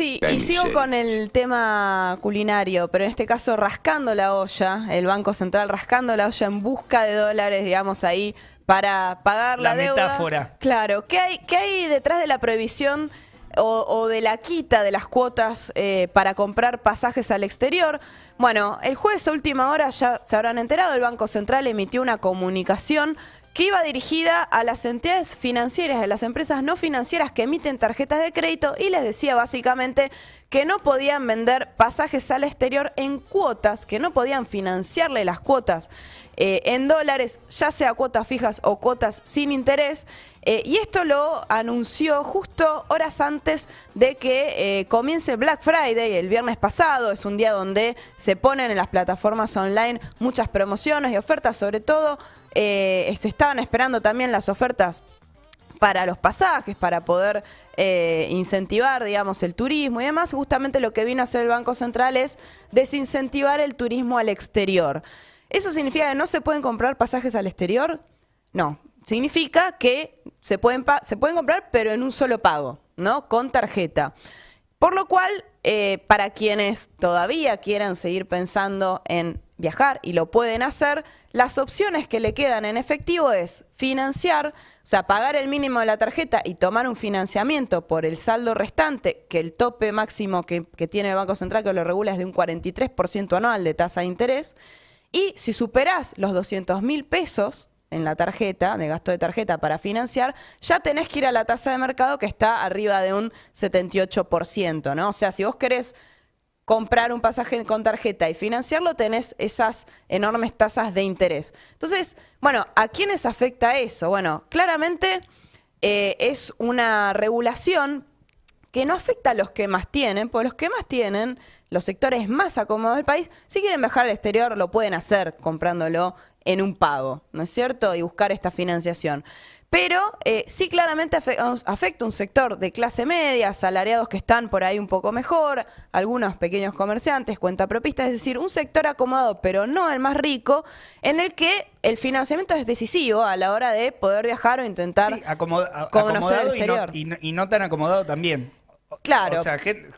Sí, y sigo con el tema culinario, pero en este caso rascando la olla, el Banco Central rascando la olla en busca de dólares, digamos, ahí para pagar la, La deuda. metáfora. Claro, ¿qué hay, qué hay detrás de la prohibición o, o de la quita de las cuotas eh, para comprar pasajes al exterior? Bueno, el jueves a última hora ya se habrán enterado, el Banco Central emitió una comunicación que iba dirigida a las entidades financieras, a las empresas no financieras que emiten tarjetas de crédito y les decía básicamente que no podían vender pasajes al exterior en cuotas, que no podían financiarle las cuotas eh, en dólares, ya sea cuotas fijas o cuotas sin interés. Eh, y esto lo anunció justo horas antes de que eh, comience Black Friday, el viernes pasado. Es un día donde se ponen en las plataformas online muchas promociones y ofertas, sobre todo eh, se estaban esperando también las ofertas para los pasajes, para poder eh, incentivar, digamos, el turismo y demás. Justamente lo que vino a hacer el Banco Central es desincentivar el turismo al exterior. ¿Eso significa que no se pueden comprar pasajes al exterior? No. Significa que se pueden, se pueden comprar, pero en un solo pago, ¿no? Con tarjeta. Por lo cual, eh, para quienes todavía quieran seguir pensando en viajar y lo pueden hacer, las opciones que le quedan en efectivo es financiar, o sea, pagar el mínimo de la tarjeta y tomar un financiamiento por el saldo restante, que el tope máximo que, tiene el Banco Central, que lo regula, es de un 43% anual de tasa de interés. Y si superás los 200 mil pesos en la tarjeta, de gasto de tarjeta para financiar, ya tenés que ir a la tasa de mercado que está arriba de un 78%, ¿no? O sea, si vos querés comprar un pasaje con tarjeta y financiarlo, tenés esas enormes tasas de interés. Entonces, bueno, ¿a quiénes afecta eso? Bueno, claramente eh, es una regulación que no afecta a los que más tienen, porque los que más tienen, los sectores más acomodados del país, si quieren viajar al exterior, lo pueden hacer comprándolo en un pago, ¿no es cierto? Y buscar esta financiación. Pero eh, sí claramente afe- afecta un sector de clase media, asalariados que están por ahí un poco mejor, algunos pequeños comerciantes, cuentapropistas, es decir, un sector acomodado, pero no el más rico, en el que el financiamiento es decisivo a la hora de poder viajar o intentar Sí, acomoda- a- conocer acomodado el y no, y no- y no tan acomodado también. Claro. O sea, gen-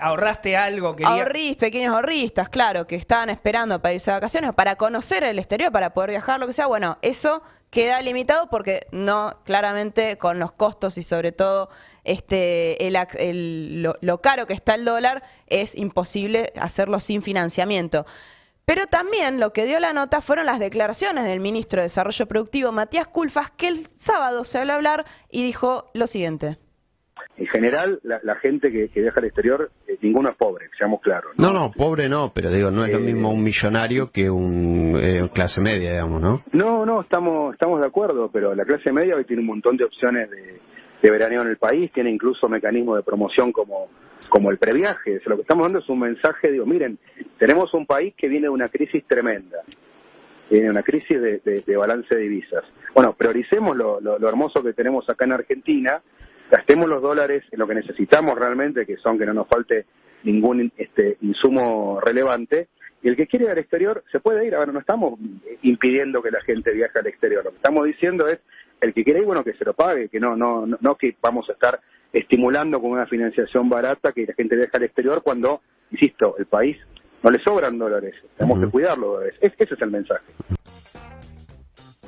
ahorraste algo, quería... Ahorristas, pequeños ahorristas, claro, que estaban esperando para irse de vacaciones, para conocer el exterior, para poder viajar, lo que sea. Bueno, eso queda limitado porque no, claramente con los costos y sobre todo este el, lo, lo caro que está el dólar, es imposible hacerlo sin financiamiento. Pero también lo que dio la nota fueron las declaraciones del ministro de Desarrollo Productivo, Matías Culfas, que el sábado se habló hablar y dijo lo siguiente. En general, la, la gente que, que viaja al exterior, eh, ninguno es pobre, seamos claros. No, no, pobre no, pero digo, no es lo Eh, mismo un millonario que un eh, clase media, digamos, ¿no? No, no, estamos, estamos de acuerdo, pero la clase media hoy tiene un montón de opciones de, de veraneo en el país, tiene incluso mecanismos de promoción como, como el previaje. O sea, lo que estamos dando es un mensaje, digo, miren, tenemos un país que viene de una crisis tremenda, viene una crisis de, de- de balance de divisas. Bueno, prioricemos lo, lo- lo hermoso que tenemos acá en Argentina, gastemos los dólares en lo que necesitamos realmente, que son que no nos falte ningún este, insumo relevante, y el que quiere ir al exterior se puede ir. Ahora, no estamos impidiendo que la gente viaje al exterior. Lo que estamos diciendo es, el que quiere ir, bueno, que se lo pague, que no, no, no, no que vamos a estar estimulando con una financiación barata que la gente viaje al exterior cuando, insisto, el país no le sobran dólares. Tenemos que cuidar los dólares. Es- ese es el mensaje.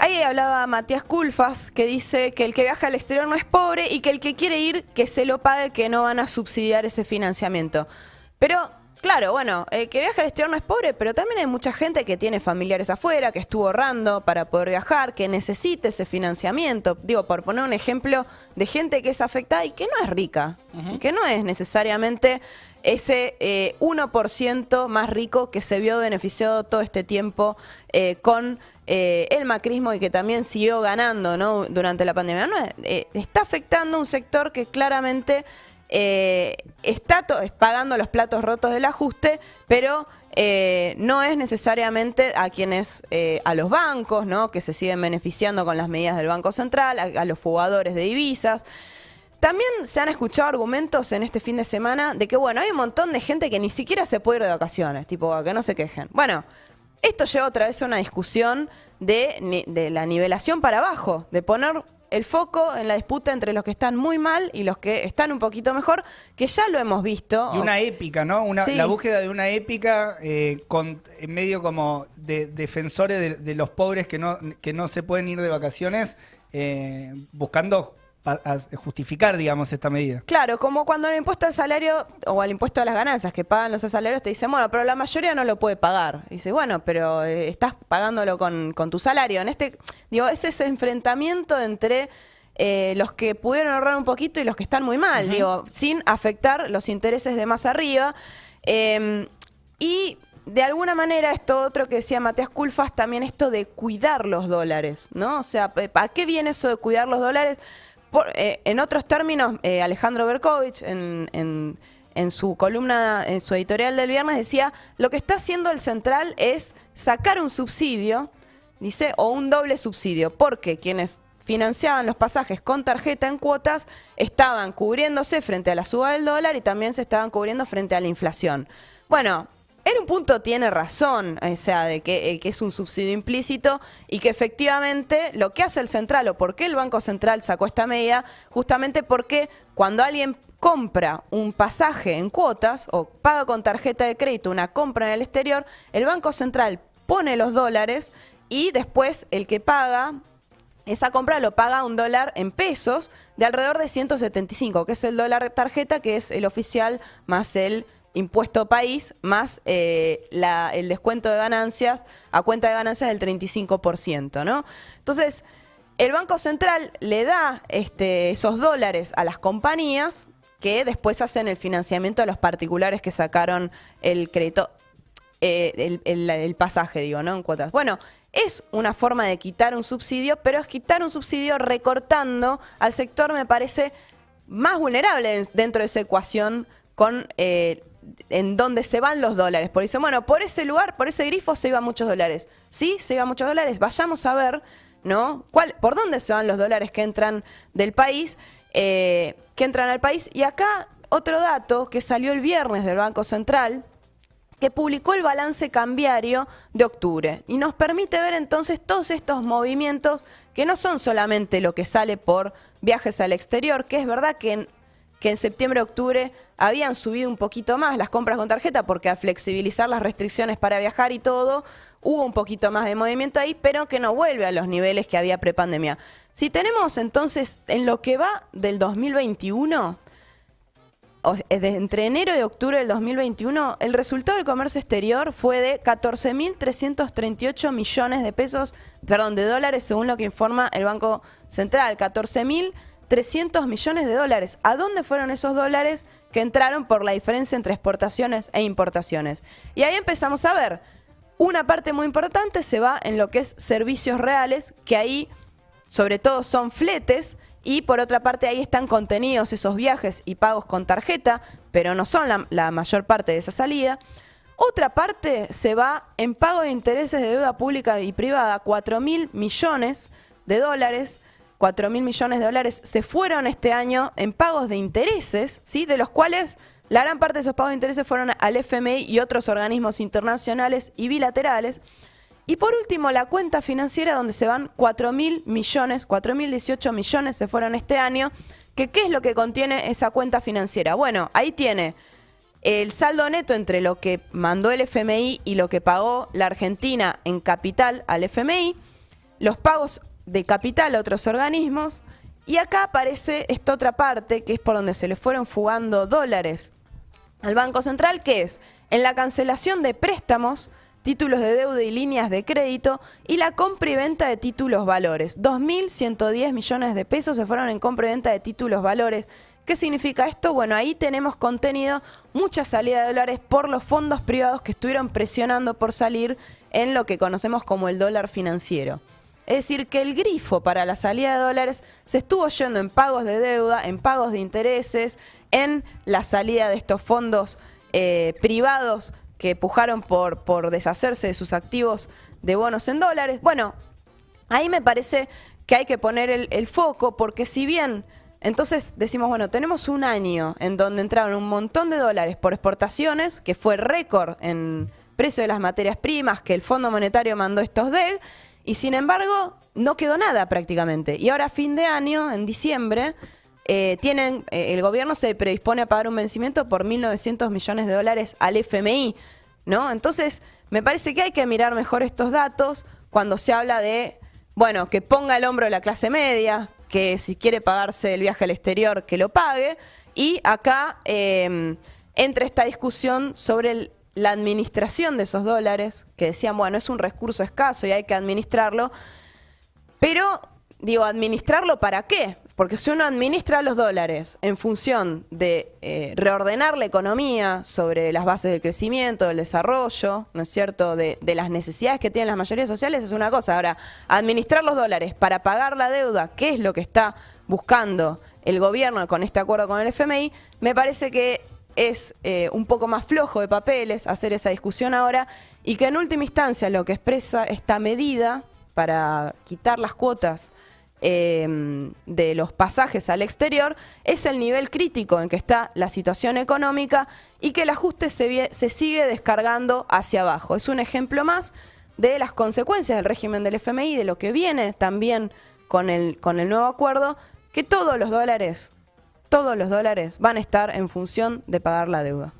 Ahí hablaba Matías Culfas, que dice que el que viaja al exterior no es pobre y que el que quiere ir, que se lo pague, que no van a subsidiar ese financiamiento. Pero, claro, bueno, el que viaja al exterior no es pobre, pero también hay mucha gente que tiene familiares afuera, que estuvo ahorrando para poder viajar, que necesita ese financiamiento. Digo, por poner un ejemplo de gente que es afectada y que no es rica, que no es necesariamente ese eh, 1% más rico que se vio beneficiado todo este tiempo eh, con eh, el macrismo y que también siguió ganando ¿no? durante la pandemia. No, eh, está afectando un sector que claramente eh, está pagando los platos rotos del ajuste, pero eh, no es necesariamente a quienes, eh, a los bancos, ¿no? que se siguen beneficiando con las medidas del Banco Central, a, los fugadores de divisas. También se han escuchado argumentos en este fin de semana de que, bueno, hay un montón de gente que ni siquiera se puede ir de vacaciones, tipo, que no se quejen. Bueno, esto lleva otra vez a una discusión de la nivelación para abajo, de poner el foco en la disputa entre los que están muy mal y los que están un poquito mejor, que ya lo hemos visto. Y una épica, ¿no? Una, Sí. La búsqueda de una épica eh, con en medio como de defensores de, de los pobres que no, que no se pueden ir de vacaciones, eh, buscando a- justificar, digamos, esta medida. Claro, como cuando el impuesto al salario o al impuesto a las ganancias que pagan los asalarios te dicen, bueno, pero la mayoría no lo puede pagar. Y dice, bueno, pero eh, estás pagándolo con, con tu salario. En este, digo, es ese enfrentamiento entre eh, los que pudieron ahorrar un poquito y los que están muy mal, digo, sin afectar los intereses de más arriba. Eh, y de alguna manera, esto otro que decía Matías Culfas, también esto de cuidar los dólares, ¿no? O sea, ¿a qué viene eso de cuidar los dólares? Eh, en otros términos, eh, Alejandro Berkovich, en su columna, en su editorial del viernes, decía, lo que está haciendo el central es sacar un subsidio, dice, o un doble subsidio, porque quienes financiaban los pasajes con tarjeta en cuotas estaban cubriéndose frente a la suba del dólar y también se estaban cubriendo frente a la inflación. Bueno, en un punto tiene razón, o sea, de que, eh, que es un subsidio implícito y que efectivamente lo que hace el central o por qué el Banco Central sacó esta medida, justamente porque cuando alguien compra un pasaje en cuotas o paga con tarjeta de crédito una compra en el exterior, el Banco Central pone los dólares y después el que paga esa compra lo paga un dólar en pesos de alrededor de 175, que es el dólar tarjeta, que es el oficial, más el impuesto país, más eh, el descuento de ganancias a cuenta de ganancias del 35%, ¿no? Entonces, el Banco Central le da este, esos dólares a las compañías que después hacen el financiamiento a los particulares que sacaron el crédito eh, el, pasaje, digo, ¿no? En cuotas. Bueno, es una forma de quitar un subsidio, pero es quitar un subsidio recortando al sector, me parece, más vulnerable en- dentro de esa ecuación con eh, en donde se van los dólares. Porque dicen, bueno, por ese lugar, por ese grifo se iban muchos dólares. Sí, se iban muchos dólares. Vayamos a ver, ¿no? ¿Cuál, ¿Por dónde se van los dólares que entran del país? eh, que entran al país. Y acá otro dato que salió el viernes del Banco Central, que publicó el balance cambiario de octubre y nos permite ver entonces todos estos movimientos que no son solamente lo que sale por viajes al exterior, que es verdad que en, que en septiembre-octubre habían subido un poquito más las compras con tarjeta porque al flexibilizar las restricciones para viajar y todo, hubo un poquito más de movimiento ahí, pero que no vuelve a los niveles que había prepandemia. Si tenemos entonces en lo que va del 2021, o- eh, de- entre enero y octubre del 2021, el resultado del comercio exterior fue de 14.338 millones de pesos, perdón, de dólares, según lo que informa el Banco Central. 14.300 millones de dólares. ¿A dónde fueron esos dólares que entraron por la diferencia entre exportaciones e importaciones? Y ahí empezamos a ver. Una parte muy importante se va en lo que es servicios reales, que ahí sobre todo son fletes y por otra parte ahí están contenidos esos viajes y pagos con tarjeta, pero no son la, la mayor parte de esa salida. Otra parte se va en pago de intereses de deuda pública y privada, 4 mil millones de dólares. 4 mil millones de dólares se fueron este año en pagos de intereses, ¿sí? de los cuales la gran parte de esos pagos de intereses fueron al FMI y otros organismos internacionales y bilaterales. Y por último, la cuenta financiera donde se van 4 mil millones, 4 mil 18 millones se fueron este año. ¿Qué es lo que contiene esa cuenta financiera? Bueno, ahí tiene el saldo neto entre lo que mandó el FMI y lo que pagó la Argentina en capital al FMI, los pagos de capital a otros organismos, y acá aparece esta otra parte, que es por donde se le fueron fugando dólares al Banco Central, que es en la cancelación de préstamos, títulos de deuda y líneas de crédito y la compra y venta de títulos valores. 2.110 millones de pesos se fueron en compra y venta de títulos valores. ¿Qué significa esto? Bueno, ahí tenemos contenido mucha salida de dólares por los fondos privados que estuvieron presionando por salir en lo que conocemos como el dólar financiero. Es decir, que el grifo para la salida de dólares se estuvo yendo en pagos de deuda, en pagos de intereses, en la salida de estos fondos eh, privados que pujaron por, por deshacerse de sus activos de bonos en dólares. Bueno, ahí me parece que hay que poner el, foco porque si bien entonces decimos, bueno, tenemos un año en donde entraron un montón de dólares por exportaciones, que fue récord en precio de las materias primas, que el Fondo Monetario mandó estos DEG, Y sin embargo, no quedó nada prácticamente. Y ahora fin de año, en diciembre, eh, tienen, eh, el gobierno se predispone a pagar un vencimiento por 1.900 millones de dólares al FMI, ¿no? Entonces, me parece que hay que mirar mejor estos datos cuando se habla de, bueno, que ponga el hombro de la clase media, que si quiere pagarse el viaje al exterior, que lo pague. Y acá eh, entra esta discusión sobre el, la administración de esos dólares, que decían, bueno, es un recurso escaso y hay que administrarlo, pero digo, ¿administrarlo para qué? Porque si uno administra los dólares en función de eh, reordenar la economía sobre las bases del crecimiento, del desarrollo, ¿no es cierto?, de, de, las necesidades que tienen las mayorías sociales, es una cosa. Ahora, administrar los dólares para pagar la deuda, ¿qué es lo que está buscando el gobierno con este acuerdo con el FMI? Me parece que es eh, un poco más flojo de papeles hacer esa discusión ahora y que en última instancia lo que expresa esta medida para quitar las cuotas eh, de los pasajes al exterior es el nivel crítico en que está la situación económica y que el ajuste se, se sigue descargando hacia abajo. Es un ejemplo más de las consecuencias del régimen del FMI, de lo que viene también con el, con el nuevo acuerdo, que todos los dólares todos los dólares van a estar en función de pagar la deuda.